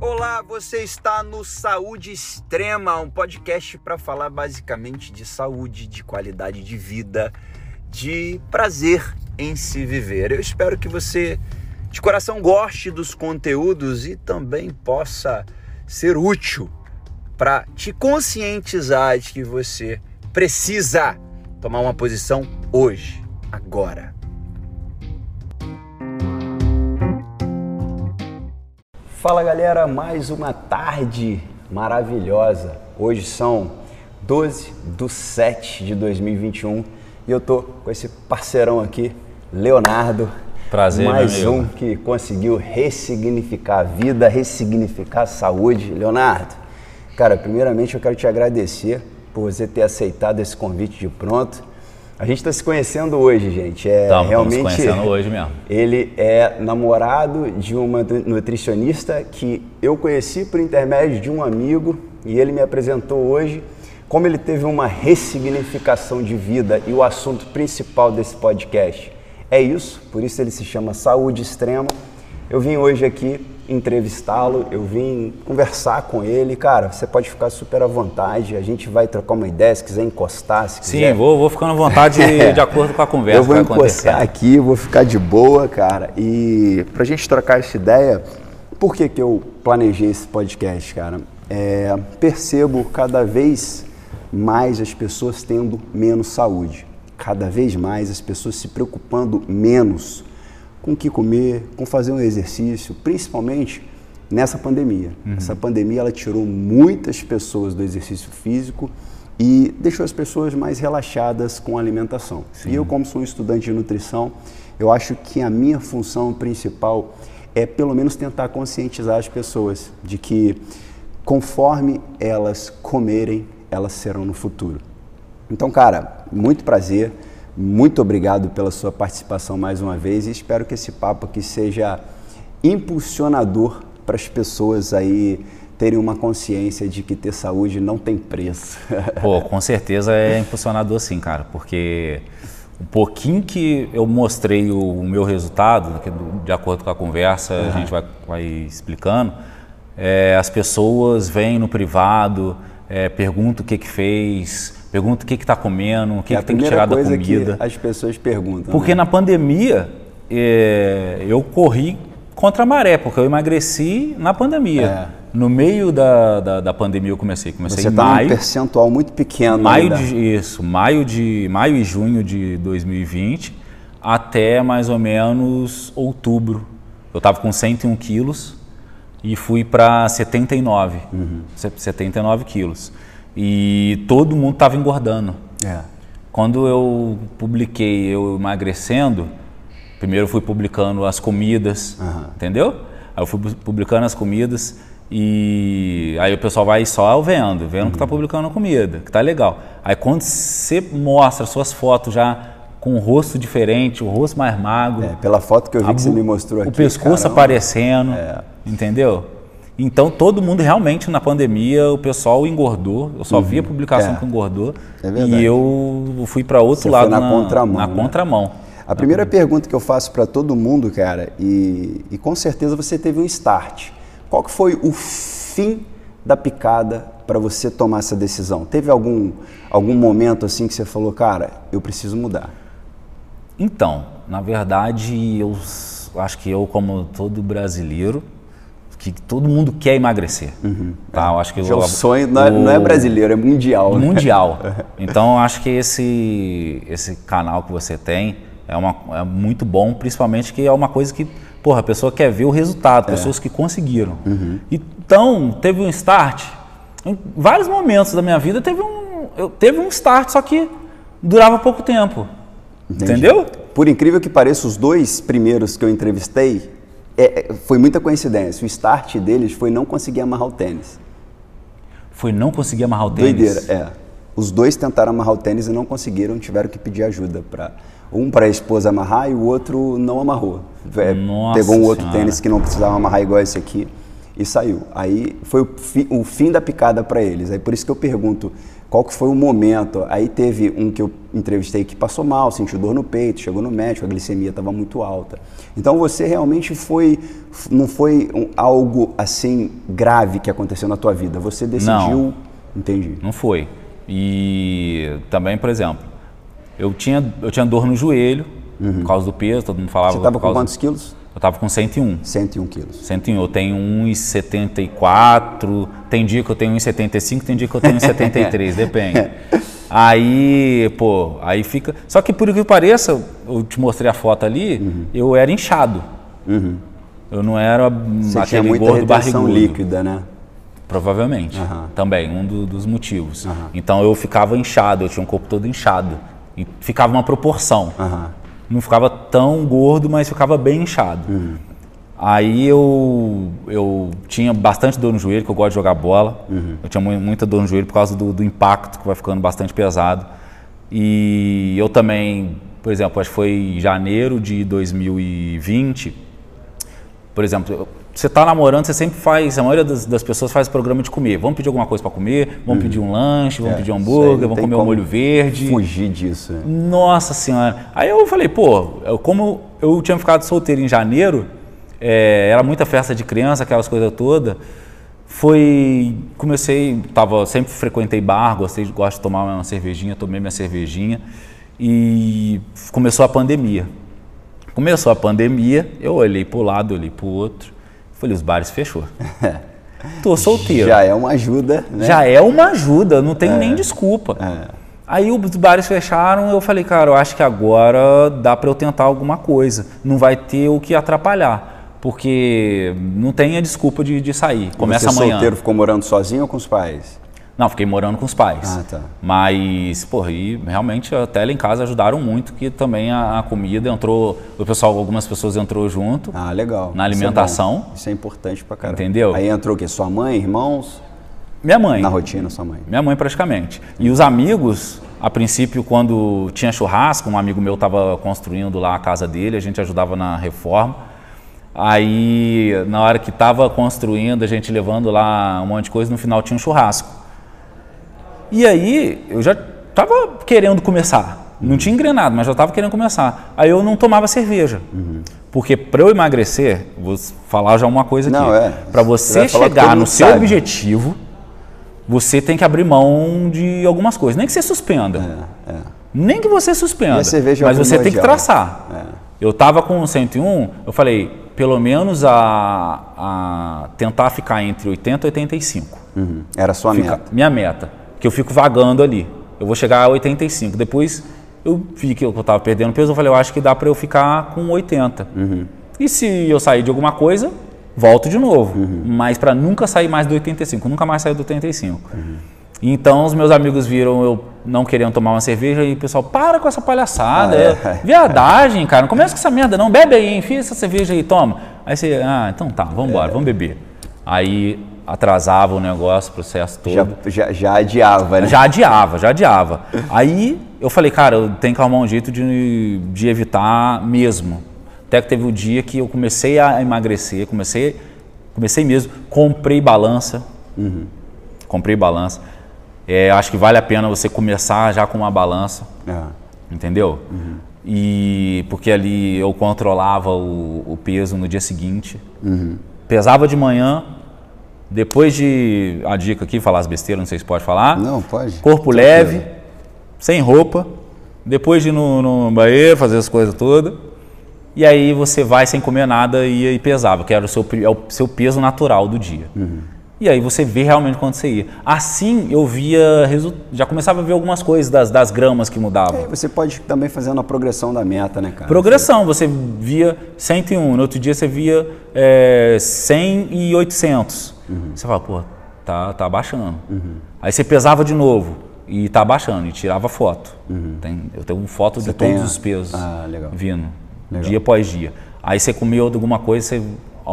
Olá, você está no Saúde Extrema, um podcast para falar basicamente de saúde, de qualidade de vida, de prazer em se viver. Eu espero que você, de coração, goste dos conteúdos e também possa ser útil para te conscientizar de que você precisa tomar uma posição hoje, agora. Fala galera, mais uma tarde maravilhosa. Hoje são 12 do 7 de 2021 e eu tô com esse parceirão aqui, Leonardo. Prazer, mais um que conseguiu ressignificar a vida, ressignificar a saúde. Leonardo, cara, primeiramente eu quero te agradecer por você ter aceitado esse convite de pronto. A gente está se conhecendo hoje, gente. É Tamo, realmente. Estamos se conhecendo hoje mesmo. Ele é namorado de uma nutricionista que eu conheci por intermédio de um amigo e ele me apresentou hoje. Como ele teve uma ressignificação de vida e o assunto principal desse podcast é isso, por isso ele se chama Saúde Extrema. Eu vim hoje aqui entrevistá-lo, eu vim conversar com ele. Cara, você pode ficar super à vontade, a gente vai trocar uma ideia, se quiser encostar, se Sim, quiser. vou, vou ficando à vontade de acordo com a conversa Eu vou encostar aqui, vou ficar de boa, cara. E pra gente trocar essa ideia, por que, que eu planejei esse podcast, cara? É, percebo cada vez mais as pessoas tendo menos saúde. Cada vez mais as pessoas se preocupando menos com o que comer, com fazer um exercício, principalmente nessa pandemia. Essa pandemia ela tirou muitas pessoas do exercício físico e deixou as pessoas mais relaxadas com a alimentação. E eu, como sou um estudante de nutrição, eu acho que a minha função principal é pelo menos tentar conscientizar as pessoas de que conforme elas comerem, elas serão no futuro. Então, cara, muito prazer, muito obrigado pela sua participação mais uma vez e espero que esse papo aqui seja impulsionador para as pessoas aí terem uma consciência de que ter saúde não tem preço. Pô, com certeza é impulsionador sim, cara, porque o pouquinho que eu mostrei o, meu resultado, de acordo com a conversa, a gente vai, vai explicando, é, as pessoas vêm no privado, é, perguntam o que que fez, perguntam o que que tá comendo, o que, é que tem que tirar da comida. as pessoas perguntam. Porque né? na pandemia é, eu corri contra a maré, porque eu emagreci na pandemia. É. No meio da, da, da pandemia eu comecei. Comecei você em está num maio. percentual muito pequeno Maio ainda. de, isso, maio, de, maio e junho de 2020 até mais ou menos outubro. Eu estava com 101 quilos e fui para 79, Uhum. se- 79 quilos. E todo mundo estava engordando. É. Quando eu publiquei eu emagrecendo, primeiro eu fui publicando as comidas, Aham. entendeu? Aí eu fui pu- publicando as comidas e aí o pessoal vai só vendo, vendo Uhum. que tá publicando a comida, que tá legal. Aí quando você mostra suas fotos já com o rosto diferente, o rosto mais magro, É, pela foto que eu vi a que você me mostrou aqui. o pescoço caramba. aparecendo, É. entendeu? Então todo mundo realmente na pandemia o pessoal engordou. Eu só via publicação É. que engordou É verdade. e eu fui para outro Você lado foi na contramão, Na né? contramão. A primeira pergunta que eu faço para todo mundo, cara, e, e com certeza você teve um start. Qual que foi o fim da picada para você tomar essa decisão? Teve algum, algum momento assim que você falou, cara, eu preciso mudar? Então, na verdade, eu acho que eu como todo brasileiro que todo mundo quer emagrecer, tá? Eu acho que Já o o- sonho não é, não é o- brasileiro, é mundial. né? mundial. Então eu acho que esse esse canal que você tem é, uma, é muito bom, principalmente que é uma coisa que, porra, a pessoa quer ver o resultado, pessoas que conseguiram. Então, teve um start. Em vários momentos da minha vida teve um, eu, teve um start, só que durava pouco tempo. Entendi. Entendeu? Por incrível que pareça, os dois primeiros que eu entrevistei, é- foi muita coincidência. O start deles foi não conseguir amarrar o tênis. Foi não conseguir amarrar o tênis. Doideira, é. Os dois tentaram amarrar o tênis e não conseguiram, tiveram que pedir ajuda para um para a esposa amarrar e o outro não amarrou. É, pegou um outro Senhora. tênis que não precisava amarrar igual esse aqui e saiu. Aí foi o, fi- o fim da picada para eles. Aí por isso que eu pergunto, Qual que foi o momento? Aí teve um que eu entrevistei que passou mal, sentiu dor no peito, chegou no médico, a glicemia estava muito alta. Então você realmente foi, não foi um, algo assim grave que aconteceu na tua vida. Você decidiu, Não. entendi. Não foi. E também, por exemplo, eu tinha, eu tinha dor no joelho, por causa do peso, todo mundo falava. Uhum. Você estava com quantos quilos? Eu tava com 101. 101 quilos. 101. Eu tenho 1,74. Tem dia que eu tenho 1,75, tem dia que eu tenho 1,73, depende. Aí, pô, aí fica. Só que por que pareça, eu te mostrei a foto ali, Uhum. eu era inchado. Eu não era Você tinha aquele muita gordo barrigudo. líquida, né? Provavelmente. Aham. Também, um do- dos motivos. Então eu ficava inchado, eu tinha um corpo todo inchado. E ficava uma proporção. Não ficava tão gordo, mas ficava bem inchado. Aí eu, eu tinha bastante dor no joelho, que eu gosto de jogar bola. Eu tinha mu- muita dor no joelho por causa do, do impacto, que vai ficando bastante pesado. E eu também, por exemplo, acho que foi em janeiro de 2020. Por exemplo, eu- você está namorando, você sempre faz, a maioria das, das pessoas faz programa de comer. Vamos pedir alguma coisa para comer, vamos pedir um lanche, vamos É, pedir um hambúrguer, vamos comer um molho verde. Fugir disso. né? Nossa senhora. Aí eu falei, pô, eu- como eu tinha ficado solteiro em janeiro, é, era muita festa de criança, aquelas coisas todas. Foi. Comecei, tava, sempre frequentei bar, gostei, gosto de tomar uma cervejinha, tomei minha cervejinha. E começou a pandemia. Começou a pandemia, eu olhei para o lado, olhei para o outro. Falei, os bares fechou. Tô solteiro. Já é uma ajuda, né? Já é uma ajuda, não tem nem desculpa. Aí os bares fecharam, eu falei, cara, eu acho que agora dá para eu tentar alguma coisa. Não vai ter o que atrapalhar, porque não tem a desculpa de, de sair. Começa Você amanhã. solteiro ficou morando sozinho ou com os pais? Não, fiquei morando com os pais. Ah, tá. Mas, porra, e realmente até lá em casa ajudaram muito, que também a, a comida entrou, o pessoal, algumas pessoas entrou junto. Ah, legal. Na Isso é alimentação. Isso é, importante pra caramba. Entendeu? Aí entrou o quê? Sua mãe, irmãos? Minha mãe. Na rotina, sua mãe. Minha mãe praticamente. E os amigos, a princípio, quando tinha churrasco, um amigo meu estava construindo lá a casa dele, a gente ajudava na reforma. Aí, na hora que estava construindo, a gente levando lá um monte de coisa, no final tinha um churrasco. E aí, eu já estava querendo começar. Não tinha engrenado, mas já estava querendo começar. Aí eu não tomava cerveja. Porque para eu emagrecer, vou falar já uma coisa aqui. Não, é. Para Você chegar no seu sabe. objetivo, você tem que abrir mão de algumas coisas. Nem que você suspenda. É, é. Nem que você suspenda. É mas você tem que traçar. Eu estava com 101, eu falei, pelo menos a, a tentar ficar entre 80 e 85. Uhum. Era a sua Fica- meta. Minha meta. Que eu fico vagando ali. Eu vou chegar a 85. Depois eu vi que eu estava perdendo peso, eu falei, eu acho que dá para eu ficar com 80. Uhum. E se eu sair de alguma coisa, volto de novo. Uhum. Mas para nunca sair mais do 85. Nunca mais sair do 85. Uhum. Então os meus amigos viram eu não querendo tomar uma cerveja e o pessoal, para com essa palhaçada. Ah, é. é Viadagem, cara. Não começa com essa merda, não. Bebe aí, enfia essa cerveja aí, toma. Aí você, ah, então tá, vamos É. embora, vamos beber. Aí atrasava o negócio, o processo todo. Já, já, já adiava, né? Já adiava, já adiava. Aí eu falei, cara, eu tenho que arrumar um jeito de, de evitar mesmo. Até que teve o dia que eu comecei a emagrecer, comecei, comecei mesmo, comprei balança. Comprei balança. É, acho que vale a pena você começar já com uma balança, É. entendeu? E porque ali eu controlava o, o peso no dia seguinte. Pesava de manhã, depois de. A dica aqui, falar as besteiras, não sei se pode falar. Não, pode. Corpo leve, sem roupa, depois de ir no, no banheiro, fazer as coisas todas. E aí você vai sem comer nada e, e pesava, que era o seu, é o seu peso natural do dia. E aí você vê realmente quando você ia. Assim eu via, já começava a ver algumas coisas das, das gramas que mudavam. Aí você pode também fazendo a progressão da meta, né, cara? Progressão, você via 101, no outro dia você via é, 100 e 800. Você fala, pô, tá, tá baixando. Aí você pesava de novo e tá baixando e tirava foto. Tem- eu tenho foto de Você tem todos a- os pesos Ah, legal. vindo, dia após dia. Aí você comia alguma coisa, você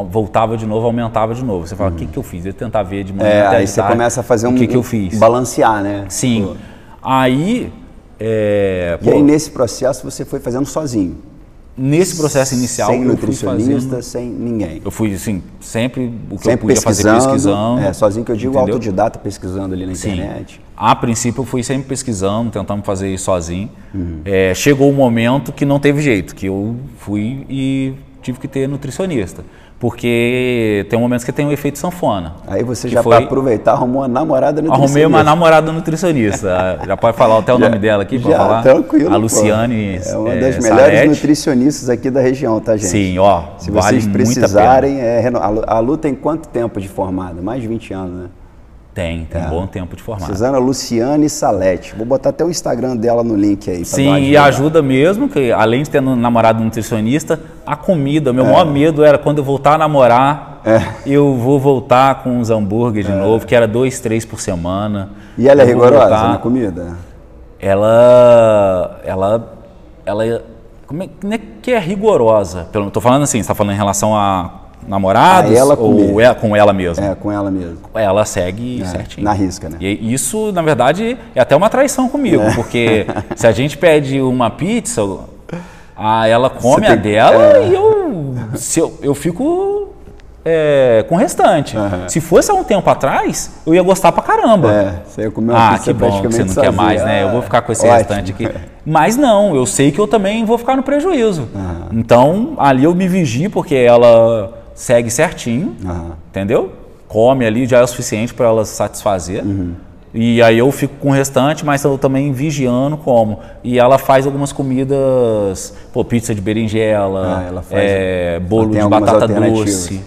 voltava de novo, aumentava de novo. Você fala, o que, que eu fiz? Eu tentar ver de manhã É, até aí você tarde, começa a fazer um. O que, que eu fiz? Balancear, né? Sim. Pô. Aí, é, E pô, aí nesse processo você foi fazendo sozinho. nesse processo inicial sem nutricionista, sem ninguém. eu fui assim, sempre o que Sempre eu podia fazer pesquisando, pesquisando. é, sozinho que eu digo entendeu? autodidata pesquisando ali na Sim. internet. A princípio eu fui sempre pesquisando, tentando fazer isso sozinho. Uhum. É, chegou um momento que não teve jeito, que eu fui e tive que ter nutricionista. Porque tem momentos que tem o efeito sanfona. Aí você já foi- para aproveitar arrumou uma namorada nutricionista. Arrumei uma namorada nutricionista. Já pode falar até o nome dela aqui para Já, falar? tranquilo. A pô. Luciane. É uma é, das melhores nutricionistas aqui da região, tá, gente? Sim, ó. Se vale vocês precisarem, é, a Lu tem quanto tempo de formada? Mais de 20 anos, né? Tem, tem É. um bom tempo de formar. Suzana Luciane Salete. Vou botar até o Instagram dela no link aí. Sim, e ajuda. mesmo, que além de ter um namorado nutricionista, a comida. É. Meu maior medo era quando eu voltar a namorar, eu vou voltar com os hambúrgueres de novo, que era dois, três por semana. É. E ela é Eu vou rigorosa voltar- na comida? Ela. Ela. Ela. Como é, não é que é rigorosa? Tô falando assim, você tá falando em relação a namorados A ela ou é com ela mesma? É, com ela mesmo. Ela segue É, certinho. na risca, né? E isso, na verdade, é até uma traição comigo, É. porque se a gente pede uma pizza, a, ela come Você a tem- dela é. e eu, se eu, eu fico é, com o restante. Aham. Se fosse há um tempo atrás, eu ia gostar pra caramba. É, você ia comer uma Ah, que bom que você não quer sozinha. mais, né? Eu vou ficar com esse Ótimo. restante aqui. Mas não, eu sei que eu também vou ficar no prejuízo. Aham. Então, ali eu me vigio, porque ela segue certinho, Aham. entendeu? Come ali, já é o suficiente para ela se satisfazer. Uhum. E aí eu fico com o restante, mas eu também vigiando como. E ela faz algumas comidas, pô, pizza de berinjela, Ah, ela faz- é, bolo de batata doce.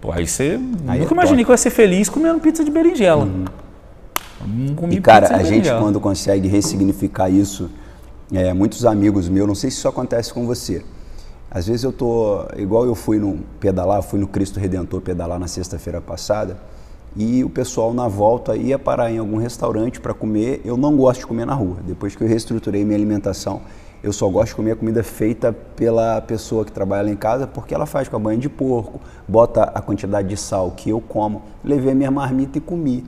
Pô, aí você Aí é nunca imaginei que eu ia ser feliz comendo pizza de berinjela. Não comi E cara, a gente quando consegue ressignificar isso, é, muitos amigos meus, não sei se isso acontece com você. Às vezes eu tô, igual eu fui no pedalar, fui no Cristo Redentor pedalar na sexta-feira passada, e o pessoal na volta ia parar em algum restaurante para comer. Eu não gosto de comer na rua. Depois que eu reestruturei minha alimentação, eu só gosto de comer comida feita pela pessoa que trabalha lá em casa, porque ela faz com a banha de porco, bota a quantidade de sal que eu como. Levei a minha marmita e comi.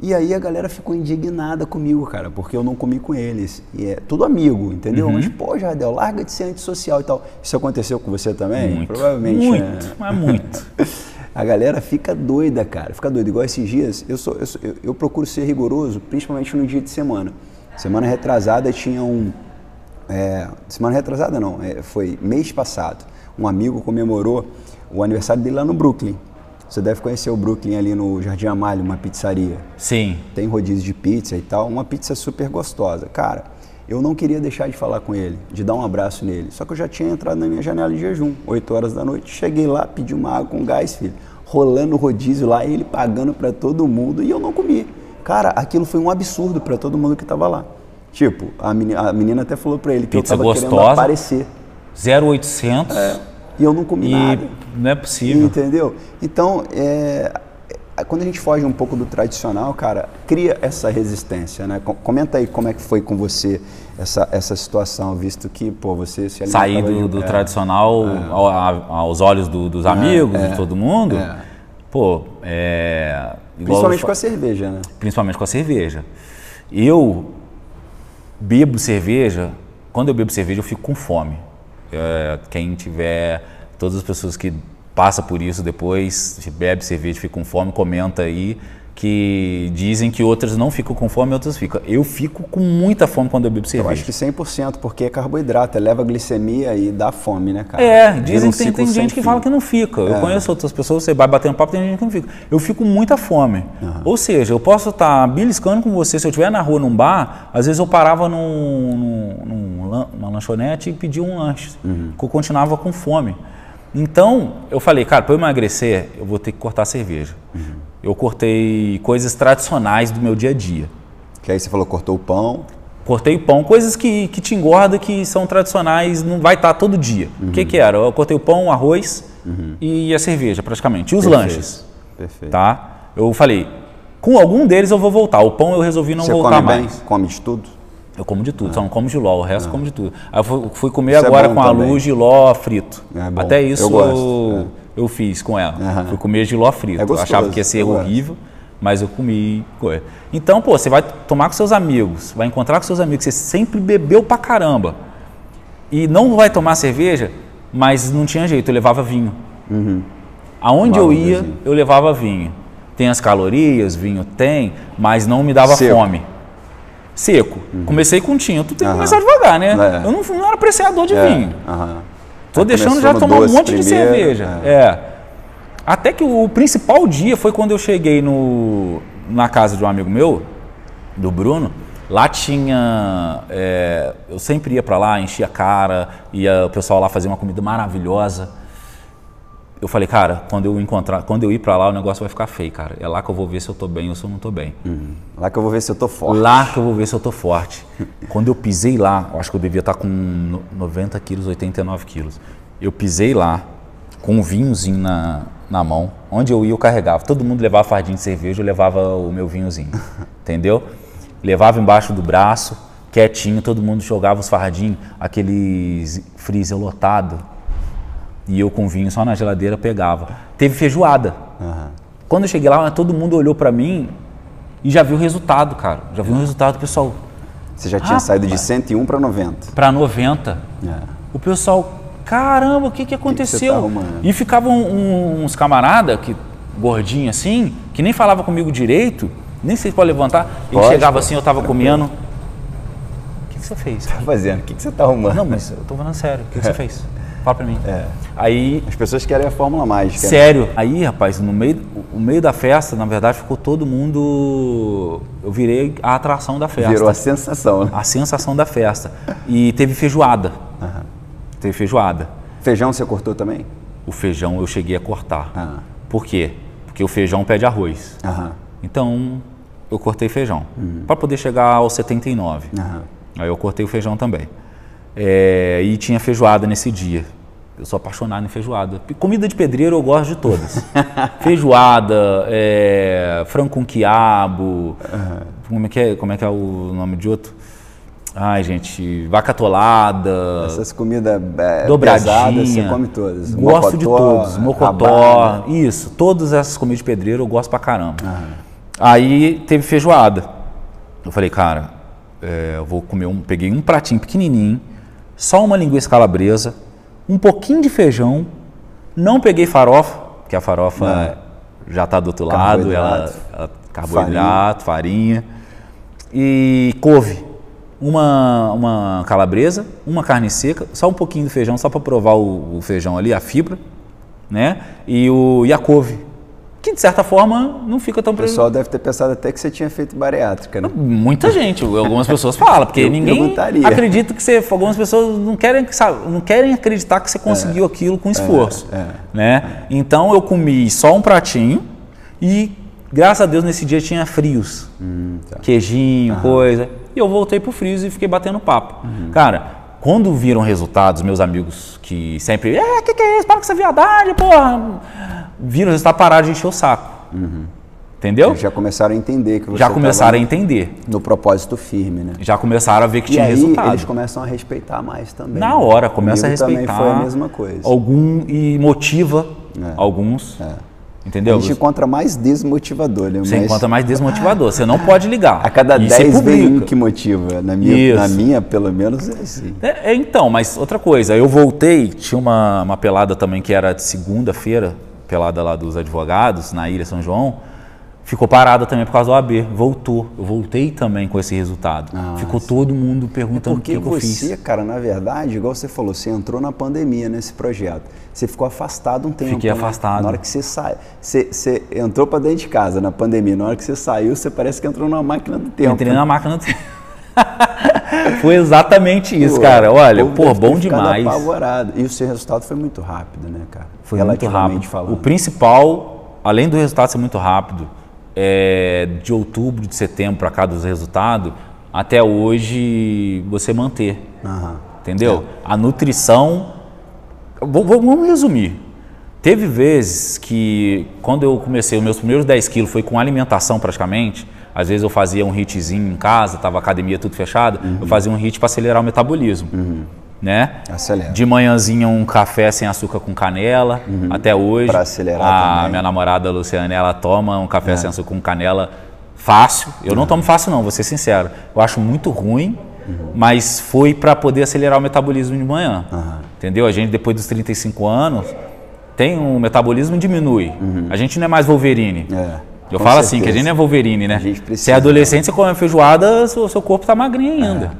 E aí a galera ficou indignada comigo, cara, porque eu não comi com eles. E é tudo amigo, entendeu? Uhum. Mas, pô, Jardel, larga de ser antissocial e tal. Isso aconteceu com você também? Muito, Provavelmente. muito, né? mas muito. A galera fica doida, cara. Fica doida. Igual esses dias, eu, sou, eu, sou- eu- eu procuro ser rigoroso, principalmente no dia de semana. Semana retrasada tinha um. é, semana retrasada não, é, foi mês passado. Um amigo comemorou o aniversário dele lá no Brooklyn. Você deve conhecer o Brooklyn ali no Jardim Amália, uma pizzaria Sim. tem rodízio de pizza e tal, uma pizza super gostosa. Cara, eu não queria deixar de falar com ele, de dar um abraço nele. Só que eu já tinha entrado na minha janela de jejum, 8 horas da noite. Cheguei lá, pedi uma água com gás, filho. Rolando o rodízio lá, ele pagando pra todo mundo e eu não comi. Cara, aquilo foi um absurdo pra todo mundo que tava lá. Tipo, a menina, a menina até falou pra ele que Pizza eu tava querendo gostosa. aparecer. 0800 E eu não comi e nada. não é possível. Entendeu? Então, é, é, quando a gente foge um pouco do tradicional, cara, cria essa resistência, né? Com- Comenta aí como é que foi com você essa, essa situação, visto que, pô, você se Sair do, do é, tradicional ao- a- aos olhos do- dos amigos, é, de todo mundo, é. pô, é. Principalmente eu com a cerveja, né? principalmente com a cerveja. Eu bebo cerveja, quando eu bebo cerveja eu fico com fome. É, quem tiver, todas as pessoas que passa por isso depois, bebe cerveja, fica com fome, comenta aí que dizem que outras não ficam com fome, outras ficam. Eu fico com muita fome quando eu bebo Eu cerveja. acho que 100%, porque é carboidrato, eleva a glicemia e dá fome, né, cara? É, dizem um que tem, tem gente que fim. fala que não fica. Eu É. conheço outras pessoas, você vai batendo papo, tem gente que não fica. Eu fico com muita fome. Ou seja, eu posso estar beliscando com você, se eu estiver na rua num bar, às vezes eu parava num, num- numa lanchonete e pedia um lanche, Uhum. porque eu continuava com fome. Então, eu falei, cara, para eu emagrecer, eu vou ter que cortar a cerveja. Uhum. Eu cortei coisas tradicionais do meu dia a dia. Que aí você falou, cortou o pão, Cortei o pão, coisas que, que te engorda, que são tradicionais, não vai estar todo dia. O Uhum. que, que era? Eu cortei o pão, o arroz e a cerveja, praticamente. E os Perfeito. lanches, Perfeito. tá? Eu falei, com algum deles eu vou voltar. O pão eu resolvi não Você voltar come bem? mais. Come de tudo? Eu como de tudo, só não como giló, o resto eu como de tudo. Aí eu fui, fui comer Isso é agora bom com a também. Lu giló frito. É bom. Até isso Eu gosto, eu, eu fiz com ela. Aham. Fui comer giló frito. É eu gostoso, achava que ia ser eu gosto. horrível, mas eu comi. Então, pô, você vai tomar com seus amigos, vai encontrar com seus amigos, você sempre bebeu pra caramba. e não vai tomar cerveja, mas não tinha jeito, eu levava vinho. Aonde eu ia, eu levava vinho. Tem as calorias, vinho tem, mas não me dava Seco. fome. Seco. Comecei com tinto, tu tem que começar devagar, né? É. Eu não, não era apreciador de É, vinho. aham. Tô Aí deixando já tomar um monte de primeiro, cerveja. é. É. Até que o principal dia foi quando eu cheguei no, na casa de um amigo meu, do Bruno. Lá tinha. é, eu sempre ia pra lá, enchia a cara, ia o pessoal lá fazia uma comida maravilhosa. Eu falei, cara, quando eu encontrar, quando eu ir pra lá, o negócio vai ficar feio, cara. É lá que eu vou ver se eu tô bem ou se eu não tô bem. Lá que eu vou ver se eu tô forte. Lá que eu vou ver se eu tô forte. Quando eu pisei lá, eu acho que eu devia estar com no- 90 quilos, 89 quilos. Eu pisei lá, com um vinhozinho na, na mão. Onde eu ia, eu carregava. Todo mundo levava fardinho de cerveja, eu levava o meu vinhozinho. Entendeu? Levava embaixo do braço, quietinho, todo mundo jogava os fardinhos, aqueles freezer lotado. E eu com vinho só na geladeira pegava. Teve feijoada. Aham. Quando eu cheguei lá, todo mundo olhou pra mim e já viu o resultado, cara. Já viu o resultado, pessoal. Você já tinha Rapaz. saído de 101 para 90. Pra 90. É. O pessoal, caramba, o que que aconteceu? tá arrumando? e ficavam um- uns camarada que gordinho assim, que nem falava comigo direito, nem sei se pode levantar. Ele Pode, chegava pode. assim, eu tava comendo. O que, que você fez? Tá fazendo? O que, que você tá arrumando? Não, mas eu tô falando sério. O que, que você fez? Fala pra mim. Aí As pessoas querem a fórmula mágica. né? Sério. Aí, rapaz, no meio, o meio da festa, na verdade, ficou todo mundo. Eu virei a atração da festa. Virou a sensação. né? A sensação da festa. E teve feijoada. Teve feijoada. Feijão você cortou também? O feijão eu cheguei a cortar. Ah. Por quê? Porque o feijão pede arroz. Aham. Então, eu cortei feijão. Para poder chegar aos 79. Aham. Aí eu cortei o feijão também. É, e tinha feijoada nesse dia. Eu sou apaixonado em feijoada. Comida de pedreiro eu gosto de todas. feijoada, é, frango com quiabo. Como, é que é, como é que é o nome de outro? Ai, gente, vaca atolada. Essas comidas é, Dobradinha. pesadas, você come todas. Gosto de Mocotó, todos. Mocotó. rabada. Isso. Todas essas comidas de pedreiro eu gosto pra caramba. Aí teve feijoada. Eu falei, cara, é, eu vou comer um. Peguei um pratinho pequenininho, só uma linguiça calabresa, um pouquinho de feijão. Não peguei farofa, porque a farofa já tá do outro lado, ela, Carboidrato. ela carboidrato, farinha. E couve. Uma, uma calabresa, uma carne seca, só um pouquinho do feijão, só para provar o, o feijão ali, a fibra, né? E, o, e a couve, que de certa forma não fica tão O pessoal deve ter pensado até que você tinha feito bariátrica, né? Muita gente, algumas pessoas falam, porque Eu ninguém perguntaria. acredita que você. Algumas pessoas não querem, sabe, não querem acreditar que você conseguiu aquilo com esforço. é. Né? Então eu comi só um pratinho e, graças a Deus, nesse dia tinha frios. tá. Queijinho, coisa. E eu voltei pro frios e fiquei batendo papo. Uhum. Cara, quando viram resultados, meus amigos que sempre. É, que que é isso? Para com essa viadagem, porra! Viram o resultado, pararam de encher o saco. Entendeu? Eles já começaram a entender que você Já começaram a entender. no propósito firme, né? Já começaram a ver que E tinha aí resultado. eles começam a respeitar mais também. Na né? hora, começa a Comigo respeitar. também foi a mesma coisa. Algum e motiva É. alguns. É. Entendeu? A gente encontra mais desmotivador, né? Você Mas encontra mais desmotivador. Você não pode ligar. A cada E você 10 vem um que motiva. Na minha, Isso. na minha, pelo menos, é assim. É, é, então, mas outra coisa, eu voltei, tinha uma, uma pelada também que era de segunda-feira, pelada lá dos advogados, na Ilha São João, ficou parada também por causa do AB, voltou. Eu voltei também com esse resultado. ficou todo mundo perguntando o Porque que, que eu você, fiz. cara, na verdade, igual você falou, você entrou na pandemia nesse projeto. Você ficou afastado um tempo. Fiquei né? afastado. Na hora que você sai, você, você entrou para dentro de casa na pandemia. Na hora que você saiu, você parece que entrou numa máquina do tempo. Entrei na máquina do tempo. Foi exatamente isso, Pô, cara. Olha, o pô, bom demais. apavorado. E o seu resultado foi muito rápido, né, cara? Foi muito Relativamente rápido. falando. O principal, além do resultado ser muito rápido, é de outubro, de setembro para cá dos resultados, até hoje você manter. Aham. Entendeu? A nutrição. Vamos resumir. Teve vezes que, quando eu comecei, os meus primeiros 10 quilos foi com alimentação praticamente. Às vezes eu fazia um hitzinho em casa, tava academia tudo fechada, eu fazia um hit para acelerar o metabolismo. Né? Acelera. De manhãzinha um café sem açúcar com canela, até hoje. Pra acelerar a também. minha namorada Luciana, ela toma um café sem açúcar com canela fácil. Eu não tomo fácil não, vou ser sincero. Eu acho muito ruim, uhum. mas foi para poder acelerar o metabolismo de manhã. Uhum. Entendeu? A gente, depois dos 35 anos, tem um metabolismo diminui. Uhum. A gente não é mais Wolverine. É, Eu falo certeza. assim, que a gente não é Wolverine, né? Se é adolescente, você come feijoada, o seu corpo está magrinho ainda. É, é.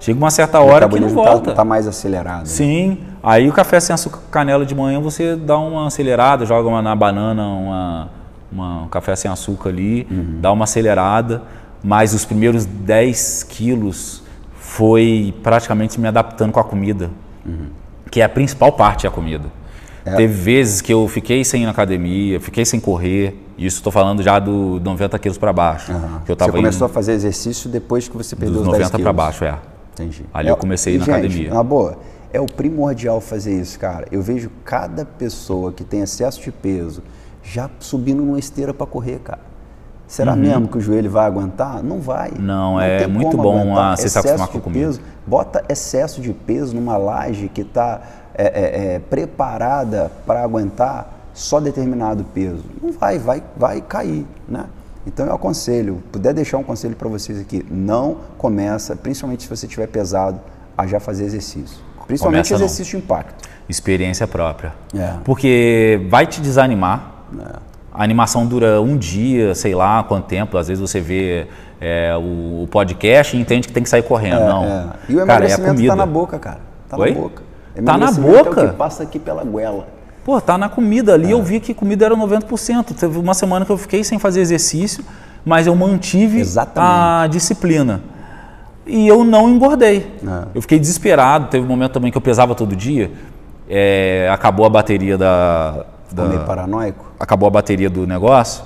Chega uma certa hora que não tá- volta. Está tá mais acelerado. Né? Sim. Aí o café sem açúcar canela de manhã, você dá uma acelerada, joga uma na banana, uma, uma um café sem açúcar ali, uhum. dá uma acelerada. Mas os primeiros 10 quilos foi praticamente me adaptando com a comida. Uhum que é a principal parte da comida. É. Teve vezes que eu fiquei sem ir na academia, fiquei sem correr. Isso estou falando já do 90 quilos para baixo. Uhum. Que eu tava você começou indo, a fazer exercício depois que você perdeu os 90 para baixo, é. Entendi. Ali é, eu comecei ir na gente, academia. Na boa, é o primordial fazer isso, cara. Eu vejo cada pessoa que tem excesso de peso já subindo numa esteira para correr, cara. Será uhum. mesmo que o joelho vai aguentar? Não vai. Não, não é muito bom a você se acostumar com comida. Peso, bota excesso de peso numa laje que está é, é, é, preparada para aguentar só determinado peso. Não vai, vai, vai cair, né? Então eu aconselho, puder deixar um conselho para vocês aqui, não começa, principalmente se você estiver pesado, a já fazer exercício. Principalmente começa exercício não. de impacto. Experiência própria. É. Porque vai te desanimar. É a animação dura um dia, sei lá quanto tempo. Às vezes você vê é, o, o, podcast e entende que tem que sair correndo. É, não. É. E o cara, é a comida. tá na boca, cara. Tá Oi? na boca. Tá na boca? É o que passa aqui pela goela. Pô, tá na comida. Ali eu é. vi que comida era 90%. Teve uma semana que eu fiquei sem fazer exercício, mas eu mantive Exatamente. a disciplina. E eu não engordei. É. Eu fiquei desesperado. Teve um momento também que eu pesava todo dia. É, acabou a bateria da, da, meio paranoico? Acabou a bateria do negócio,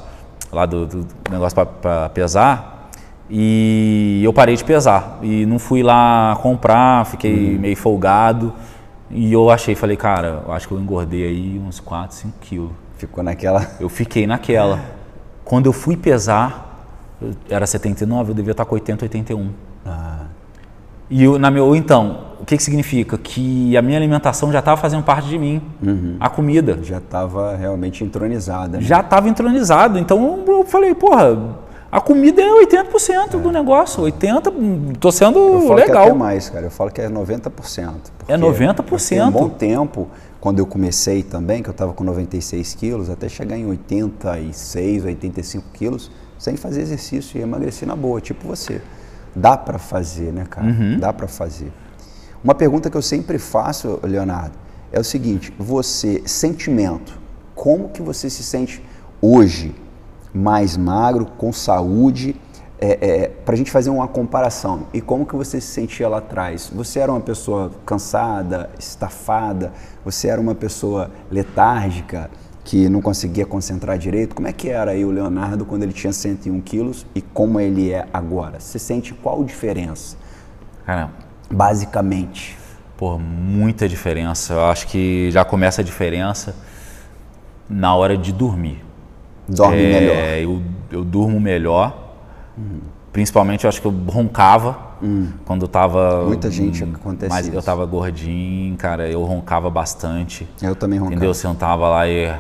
lá do, do negócio para pesar, e eu parei de pesar. E não fui lá comprar, fiquei hum. meio folgado. E eu achei, falei, cara, eu acho que eu engordei aí uns 4, 5 quilos. Ficou naquela? Eu fiquei naquela. Quando eu fui pesar, era 79, eu devia estar com 80, 81. Ah. E eu, na meu, então, o que, que significa? Que a minha alimentação já estava fazendo parte de mim. Uhum. A comida. Já estava realmente entronizada. Né? Já estava entronizado. Então eu falei, porra, a comida é 80% é. do negócio. 80%, tô sendo eu falo legal. Que é até mais, cara. Eu falo que é 90%. É 90%. Um bom tempo, quando eu comecei também, que eu estava com 96 quilos, até chegar em 86, 85 quilos, sem fazer exercício e emagrecer na boa, tipo você. Dá para fazer, né, cara? Uhum. Dá para fazer. Uma pergunta que eu sempre faço, Leonardo, é o seguinte: você, sentimento, como que você se sente hoje, mais magro, com saúde? É, é, para a gente fazer uma comparação. E como que você se sentia lá atrás? Você era uma pessoa cansada, estafada? Você era uma pessoa letárgica? que não conseguia concentrar direito. Como é que era aí o Leonardo quando ele tinha 101 quilos e como ele é agora? Você sente qual diferença? Cara, basicamente. Por muita diferença. Eu acho que já começa a diferença na hora de dormir. Dorme é, melhor. Eu, eu durmo melhor. Uhum. Principalmente eu acho que eu roncava hum. quando eu tava. Muita gente acontece. Mas isso. eu tava gordinho, cara, eu roncava bastante. Eu também roncava. Entendeu? Você sentava lá e.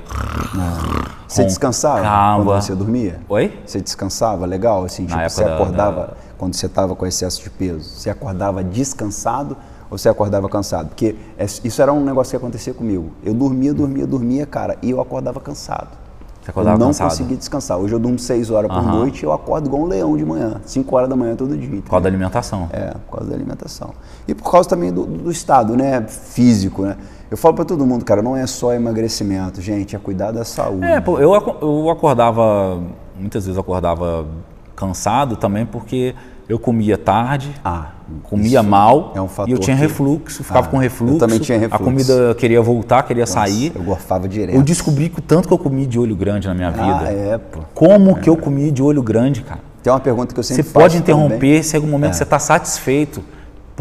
Você descansava quando você dormia? Oi? Você descansava legal? Assim, tipo, você acordava da... quando você tava com excesso de peso? Você acordava descansado ou você acordava cansado? Porque é, isso era um negócio que acontecia comigo. Eu dormia, dormia, dormia, cara, e eu acordava cansado. Você acordava eu não cansado. consegui descansar. Hoje eu durmo 6 horas por uhum. noite e eu acordo igual um leão de manhã, 5 horas da manhã todo dia. Por causa da alimentação. É, por causa da alimentação. E por causa também do, do estado, né, físico, né? Eu falo para todo mundo, cara, não é só emagrecimento, gente, é cuidar da saúde. É, pô, eu, eu acordava, muitas vezes acordava cansado também porque eu comia tarde, ah, comia mal, é um e eu tinha refluxo, ficava ah, com refluxo. Eu também tinha refluxo. A comida queria voltar, queria Nossa, sair. Eu gorfava direto. Eu descobri que o tanto que eu comi de olho grande na minha ah, vida. Ah, é, pô. Como é. que eu comi de olho grande, cara? Tem uma pergunta que eu sempre Você pode interromper também. se em algum momento é. você está satisfeito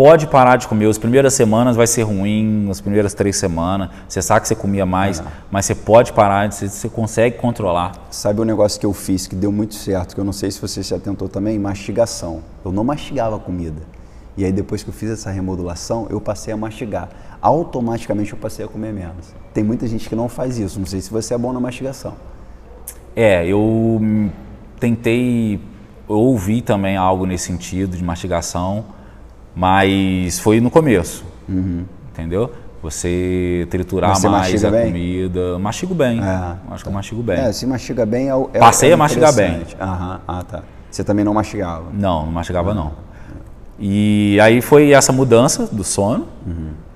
pode parar de comer. As primeiras semanas vai ser ruim, as primeiras três semanas. Você sabe que você comia mais, é. mas você pode parar, você, você consegue controlar. Sabe um negócio que eu fiz que deu muito certo, que eu não sei se você se atentou também? Mastigação. Eu não mastigava comida. E aí depois que eu fiz essa remodulação, eu passei a mastigar. Automaticamente eu passei a comer menos. Tem muita gente que não faz isso. Não sei se você é bom na mastigação. É, eu tentei, eu ouvi também algo nesse sentido de mastigação Mas foi no começo. Entendeu? Você triturar você mais a bem? comida. Mastigo bem. É. Acho que eu mastigo bem. É, se mastiga bem é o. é Passei é a mastigar bem. Aham, ah, tá. Você também não mastigava. Não, não mastigava não. E aí foi essa mudança do sono,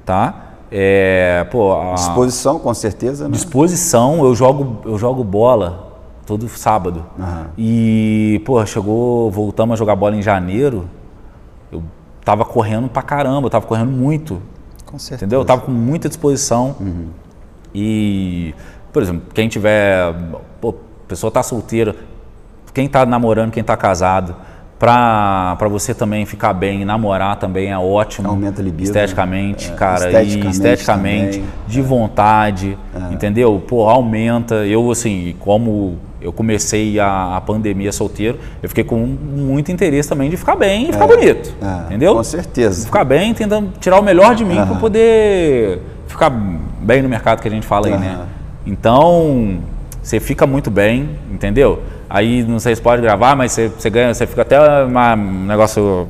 tá? É, pô, a Disposição, com certeza, né? disposição, eu jogo, eu jogo bola todo sábado. Aham. E, pô, chegou, voltamos a jogar bola em janeiro, eu tava correndo pra caramba, eu tava correndo muito, Com certeza. entendeu? Eu tava com muita disposição. E, por exemplo, quem tiver, pô, a pessoa tá solteira, quem tá namorando, quem tá casado, pra, pra você também ficar bem, namorar também é ótimo. Aumenta a libido, Esteticamente, né? É, cara, esteticamente e esteticamente, também, de vontade, entendeu? Pô, aumenta. Eu, assim, como eu comecei a, a pandemia solteiro, eu fiquei com muito interesse também de ficar bem e ficar bonito, É, entendeu? Com certeza. ficar bem, tentando tirar o melhor de mim para poder ficar bem no mercado que a gente fala aí, né? Então, você fica muito bem, entendeu? Aí, não sei se pode gravar, mas você, você ganha, você fica até uma- um negócio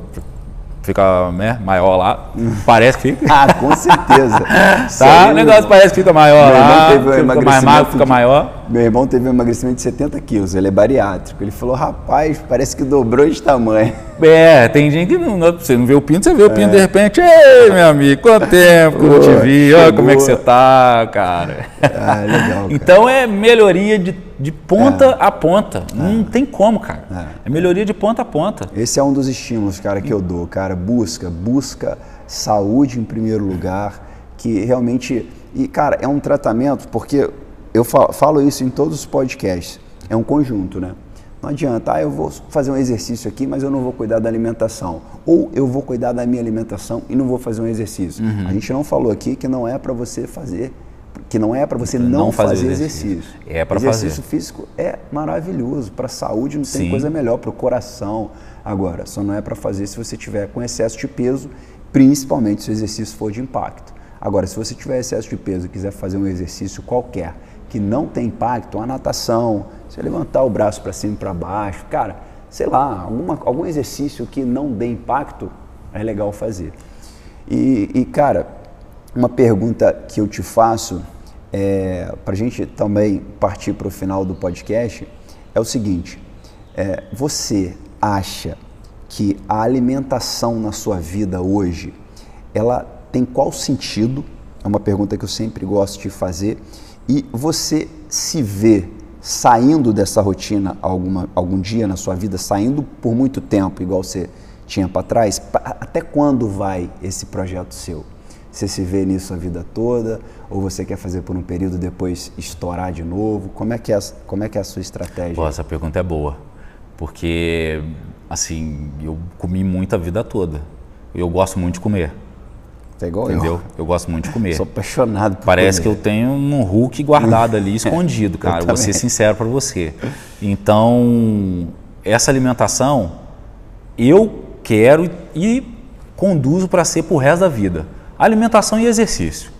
fica né, maior lá, parece que fica. Ah, com certeza. Tá? O negócio parece que fica maior Meu irmão lá, teve um fica mais emagrecimento magro, fica maior. Meu irmão teve um emagrecimento de 70 quilos, ele é bariátrico. Ele falou, rapaz, parece que dobrou de tamanho. É, tem gente que não, você não vê o pinto, você vê o pinto de repente, ei, meu amigo, quanto tempo que eu não te É. Vi, olha como é que você tá, cara. Ah, legal. cara. Então é melhoria de, de ponta a ponta. Não tem como, cara. É. melhoria de ponta a ponta. Esse é um dos estímulos, cara, que eu dou, cara. Busca, busca saúde em primeiro lugar, que realmente. E, cara, é um tratamento, porque eu fa- falo isso em todos os podcasts. É um conjunto, né? Não adianta, ah, eu vou fazer um exercício aqui, mas eu não vou cuidar da alimentação. Ou eu vou cuidar da minha alimentação e não vou fazer um exercício. A gente não falou aqui que não é para você fazer, que não é para você não, não fazer fazer exercício. exercício. É exercício fazer. físico é maravilhoso. Para a saúde não tem Sim. coisa melhor para o coração. Agora, só não é para fazer se você tiver com excesso de peso, principalmente se o exercício for de impacto. Agora, se você tiver excesso de peso e quiser fazer um exercício qualquer que não tem impacto, a natação, você levantar o braço para cima e para baixo, cara, sei lá, alguma, algum exercício que não dê impacto, é legal fazer. E, e, cara, uma pergunta que eu te faço, é, para a gente também partir para o final do podcast, é o seguinte: é, você acha que a alimentação na sua vida hoje, ela tem qual sentido? É uma pergunta que eu sempre gosto de fazer. E você se vê saindo dessa rotina alguma, algum dia na sua vida, saindo por muito tempo, igual você tinha para trás? Até quando vai esse projeto seu? Você se vê nisso a vida toda? Ou você quer fazer por um período depois estourar de novo? Como é que é, a- como é, que é a sua estratégia? Pô, essa pergunta é boa. Porque, assim, eu comi muito a vida toda. Eu gosto muito de comer. É igual Entendeu? eu. Eu gosto muito de comer. Sou apaixonado por Parece que comer. eu tenho um Hulk guardado ali, escondido, cara. Vou ser sincero para você. Então, essa alimentação eu quero e conduzo para ser pro resto da vida. Alimentação e exercício.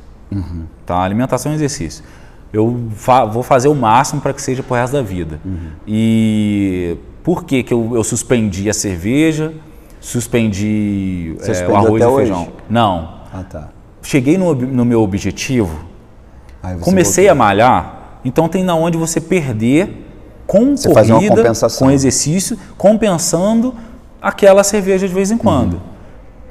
Tá? Alimentação e exercício. Eu fa- vou fazer o máximo para que seja pro resto da vida. E por que, que eu, eu suspendi a cerveja? Suspendi é, o arroz até e feijão. hoje? Não. Ah, tá. Cheguei no, no meu objetivo, comecei a malhar, então tem na onde você perder com Você corrida, com exercício, compensando aquela cerveja de vez em quando. Uhum.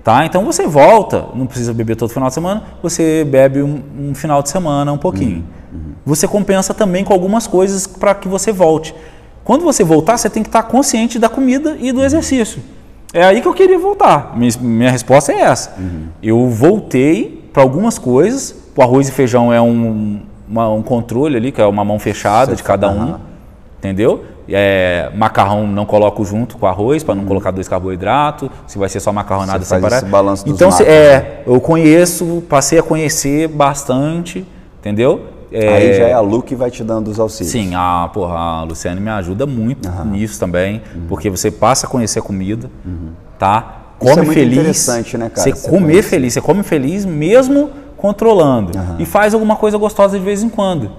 Tá? Então você volta, não precisa beber todo final de semana, você bebe um, um final de semana um pouquinho. Uhum. Você compensa também com algumas coisas para que você volte. Quando você voltar, você tem que estar consciente da comida e do exercício. É aí que eu queria voltar. Minha, minha resposta é essa. Uhum. Eu voltei para algumas coisas. O arroz e feijão é um, uma- um controle ali, que é uma mão fechada Você de cada um. Entendeu? É, macarrão não coloco junto com arroz para não colocar dois carboidratos. Se vai ser só macarronada Uhum. Você faz separada. esse Então se- macros, né? é, eu conheço, passei a conhecer bastante, entendeu? É, Aí já é a Lu que vai te dando os auxílios. Sim, a, porra, a Luciane me ajuda muito nisso também, porque você passa a conhecer a comida, tá? Isso é Come muito feliz. interessante, né, cara? Você Você comer conhecer. feliz, você come feliz mesmo controlando. E faz alguma coisa gostosa de vez em quando.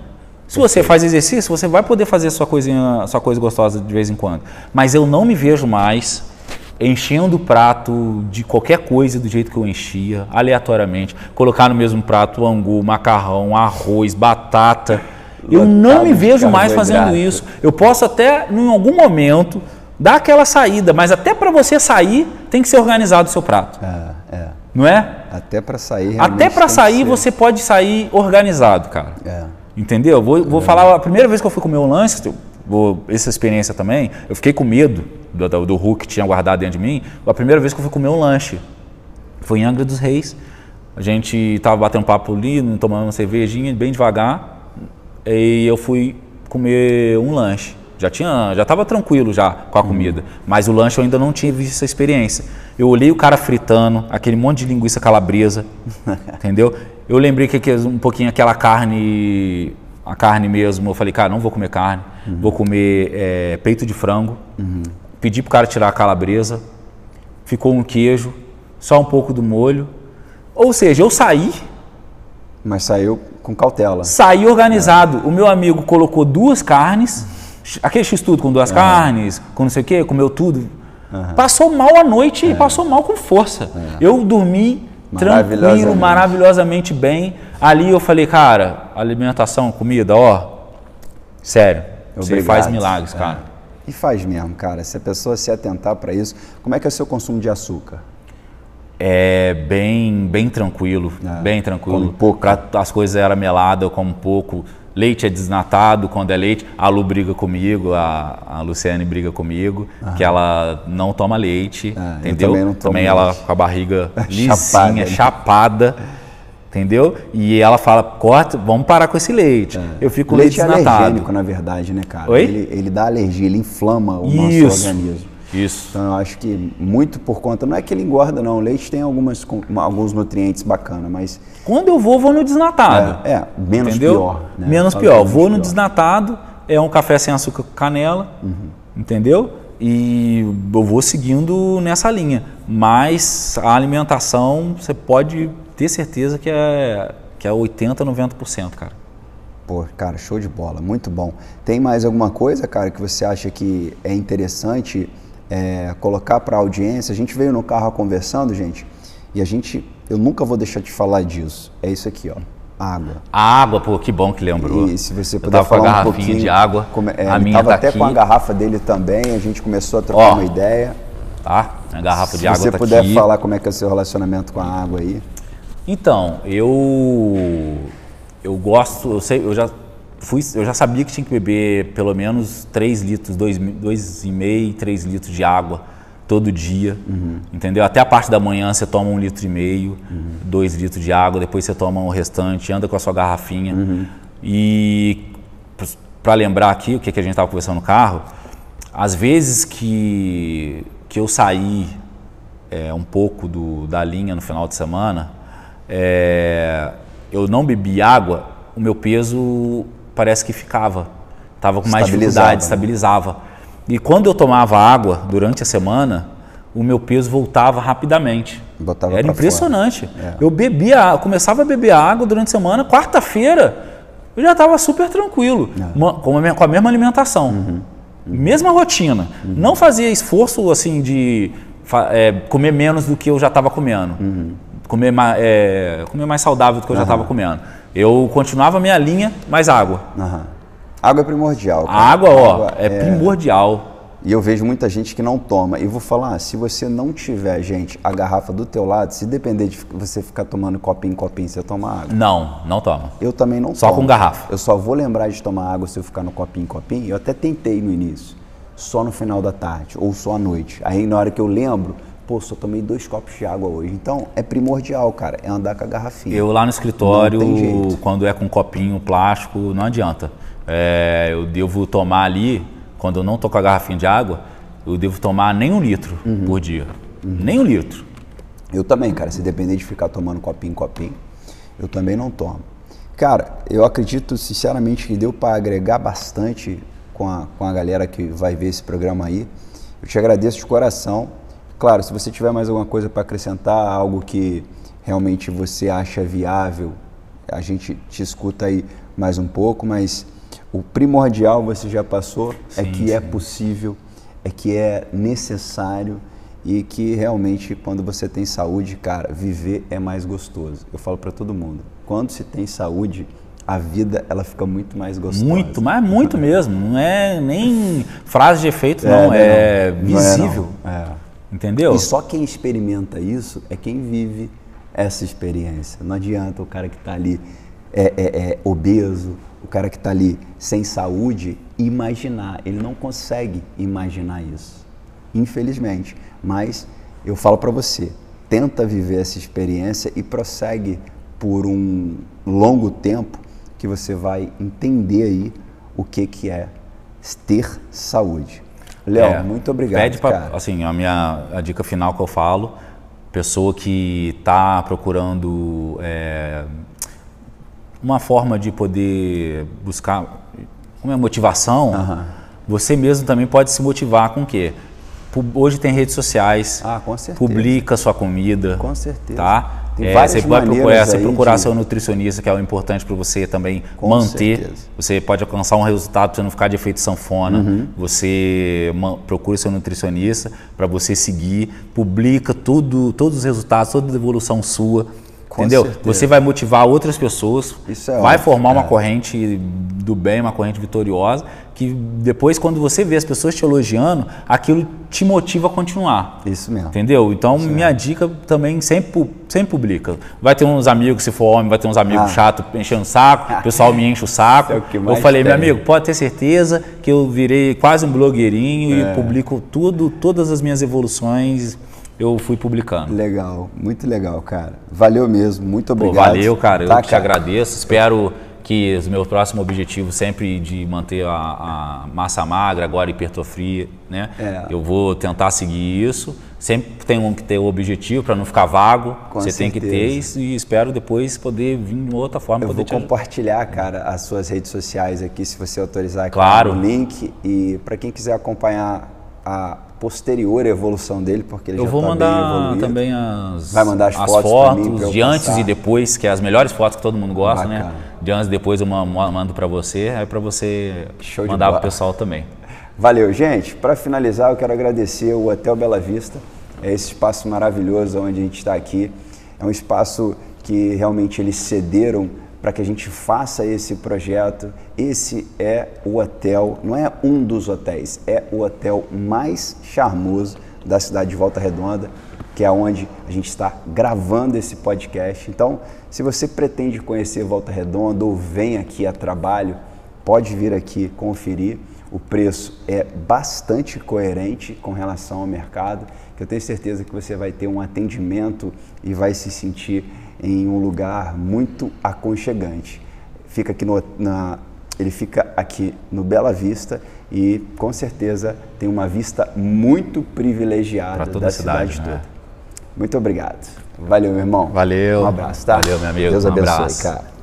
Se você faz exercício, você vai poder fazer sua coisinha, sua coisa gostosa de vez em quando. Mas eu não me vejo mais enchendo o prato de qualquer coisa do jeito que eu enchia, aleatoriamente, colocar no mesmo prato angu, macarrão, arroz, batata. Eu não me vejo mais fazendo isso. Eu posso até, em algum momento, dar aquela saída, mas até para você sair, tem que ser organizado o seu prato. É, é. Não é? Até para sair. Até para sair, você pode sair organizado, cara. É. Entendeu? Vou, vou falar, a primeira vez que eu fui comer um lanche, vou, essa experiência também, eu fiquei com medo do, do, do Hulk que tinha guardado dentro de mim. A primeira vez que eu fui comer um lanche foi em Angra dos Reis. A gente estava batendo papo ali, tomando uma cervejinha bem devagar, e eu fui comer um lanche. Já tinha, já estava tranquilo já com a uhum. comida, mas o lanche eu ainda não tinha visto essa experiência. Eu olhei o cara fritando, aquele monte de linguiça calabresa, entendeu? Eu lembrei que um pouquinho aquela carne, a carne mesmo, eu falei, cara, não vou comer carne, uhum. vou comer é, peito de frango. Uhum. Pedi pro cara tirar a calabresa, ficou um queijo, só um pouco do molho. Ou seja, eu saí. Mas saiu com cautela. Saí organizado. É. O meu amigo colocou duas carnes aquele x-tudo com duas uhum. carnes, com não sei o quê, comeu tudo. Uhum. Passou mal a noite e é. passou mal com força. É. Eu dormi tranquilo, maravilhosamente bem. Ali eu falei, cara, alimentação, comida, ó, sério, Obrigado. você faz milagres, é. cara. E faz mesmo, cara. Se a pessoa se atentar para isso, como é que é o seu consumo de açúcar? É bem, bem tranquilo, é. bem tranquilo. Pouco. Pra, as coisas eram meladas, eu como pouco leite é desnatado, quando é leite, a Lu briga comigo, a, a Luciane briga comigo, que ela não toma leite, ah, entendeu? também, também ela com a barriga lisinha, chapada, né? chapada, entendeu? E ela fala, corta, vamos parar com esse leite. É. Eu fico leite, leite desnatado. é alergênico, na verdade, né, cara? Oi? Ele, ele dá alergia, ele inflama o Isso. nosso organismo. Isso. Então eu acho que muito por conta, não é que ele engorda não, o leite tem algumas, alguns nutrientes bacanas, mas... Quando eu vou, vou no desnatado. É, é menos entendeu? pior. Né? Menos pior, vou no desnatado, é um café sem açúcar com canela, uhum. entendeu? E eu vou seguindo nessa linha. Mas a alimentação, você pode ter certeza que é, que é 80%, 90%, cara. Pô, cara, show de bola, muito bom. Tem mais alguma coisa, cara, que você acha que é interessante é, colocar para a audiência. A gente veio no carro conversando, gente, e a gente, eu nunca vou deixar de falar disso. É isso aqui, ó. Água. A água, pô, que bom que lembrou. E se você puder falar um pouquinho de água. Como, é, a minha tava tá até aqui. com a garrafa dele também, a gente começou a trocar ó, uma ideia. Tá? A garrafa de água Se você tá puder falar como é que é o seu relacionamento com a água aí. Então, eu eu gosto, eu sei, eu já fui, eu já sabia que tinha que beber pelo menos 3 litros, 2,5, 3 litros de água todo dia, uhum. entendeu? Até a parte da manhã você toma um litro e meio, uhum. dois litros de água, depois você toma o restante, anda com a sua garrafinha. Uhum. E para lembrar aqui o que, que a gente estava conversando no carro, às vezes que, que eu saí é, um pouco do, da linha no final de semana, é, eu não bebi água, o meu peso parece que ficava. Estava com mais dificuldade, estabilizava. E quando eu tomava água durante a semana, o meu peso voltava rapidamente. Botava Era impressionante. É. Eu bebia, começava a beber água durante a semana, quarta-feira eu já estava super tranquilo, é. com, a, com, a, mesma alimentação, uhum. Uhum. mesma rotina. Uhum. Não fazia esforço assim de é, comer menos do que eu já estava comendo. Uhum. Comer, é, comer mais saudável do que eu já estava comendo. Eu continuava a minha linha, mais água. Uhum. Água é primordial. Cara. A água, ó, água é, é, primordial. E eu vejo muita gente que não toma. E vou falar, se você não tiver, gente, a garrafa do teu lado, se depender de você ficar tomando copinho em copinho, você toma água. Não, não toma. Eu também não só tomo. Só com garrafa. Eu só vou lembrar de tomar água se eu ficar no copinho em copinho. Eu até tentei no início. Só no final da tarde ou só à noite. Aí na hora que eu lembro, pô, só tomei dois copos de água hoje. Então, é primordial, cara, é andar com a garrafinha. Eu lá no escritório, quando é com copinho plástico, não adianta. É, eu devo tomar ali, quando eu não tô com a garrafinha de água, eu devo tomar nem um litro uhum. por dia. Uhum. Nem um litro. Eu também, cara, se depender de ficar tomando copinho copinho, eu também não tomo. Cara, eu acredito sinceramente que deu para agregar bastante com a, com a galera que vai ver esse programa aí. Eu te agradeço de coração. Claro, se você tiver mais alguma coisa para acrescentar, algo que realmente você acha viável, a gente te escuta aí mais um pouco, mas o primordial você já passou, é sim, é que sim. é possível, é que é necessário e que realmente quando você tem saúde, cara, viver é mais gostoso. Eu falo para todo mundo, quando se tem saúde, a vida ela fica muito mais gostosa. Muito, mas muito mesmo. Não é nem frase de efeito, não. É, é, é visível. Não é, não. É. Entendeu? E só quem experimenta isso é quem vive essa experiência. Não adianta o cara que está ali é, é, é, obeso, o cara que está ali sem saúde, imaginar. Ele não consegue imaginar isso, infelizmente. Mas eu falo para você, tenta viver essa experiência e prossegue por um longo tempo que você vai entender aí o que, que é ter saúde. Léo, é, muito obrigado. Pede pra, assim, a minha a dica final que eu falo, pessoa que está procurando é, uma forma de poder buscar uma motivação, uhum. você mesmo também pode se motivar com o quê? Hoje tem redes sociais, ah, publica sua comida, com certeza. tá? Tem é, você pode procurar, você procurar de... seu nutricionista, que é o importante para você também Com manter. Certeza. Você pode alcançar um resultado para você não ficar de efeito sanfona. Uhum. Você procura seu nutricionista para você seguir, publica tudo, todos os resultados, toda a evolução sua. Com entendeu? Certeza. Você vai motivar outras pessoas, é vai ótimo, formar uma é. corrente do bem, uma corrente vitoriosa que depois, quando você vê as pessoas te elogiando, aquilo te motiva a continuar. Isso mesmo. Entendeu? Então, Isso minha mesmo. dica também sempre, sempre publica. Vai ter uns amigos, se for homem, vai ter uns amigos ah. chatos enchendo o saco, o pessoal me enche o saco. É o eu falei, tem. meu amigo, pode ter certeza que eu virei quase um blogueirinho é. e publico tudo, todas as minhas evoluções eu fui publicando. Legal, muito legal, cara. Valeu mesmo, muito obrigado. Pô, valeu, cara. Eu tá, te cara. agradeço. Espero que os meus próximos objetivos sempre de manter a, a massa magra, agora hipertrofia, né? É. Eu vou tentar seguir isso. Sempre tem que ter o objetivo para não ficar vago. Com Você certeza. tem que ter isso e espero depois poder vir de outra forma. Eu poder vou compartilhar, cara, as suas redes sociais aqui, se você autorizar aqui claro. o link. E para quem quiser acompanhar a posterior evolução dele, porque ele eu já vou tá mandar também as, Vai mandar as, as fotos, fotos de antes e depois, que é as melhores fotos que todo mundo gosta, né? Bacana. né? De antes e depois eu mando para você, aí para você Show mandar para o pessoal também. Valeu, gente. Para finalizar, eu quero agradecer o Hotel Bela Vista. É esse espaço maravilhoso onde a gente está aqui. É um espaço que realmente eles cederam para que a gente faça esse projeto. Esse é o hotel, não é um dos hotéis, é o hotel mais charmoso da cidade de Volta Redonda, que é onde a gente está gravando esse podcast. Então, se você pretende conhecer Volta Redonda ou vem aqui a trabalho, pode vir aqui conferir. O preço é bastante coerente com relação ao mercado, que eu tenho certeza que você vai ter um atendimento e vai se sentir em um lugar muito aconchegante. Fica aqui no, na, ele fica aqui no Bela Vista e com certeza tem uma vista muito privilegiada da cidade, cidade né? toda. Muito obrigado. Valeu, meu irmão. Valeu. Um abraço, tá? Valeu, meu amigo. Deus um abençoe, abraço. cara.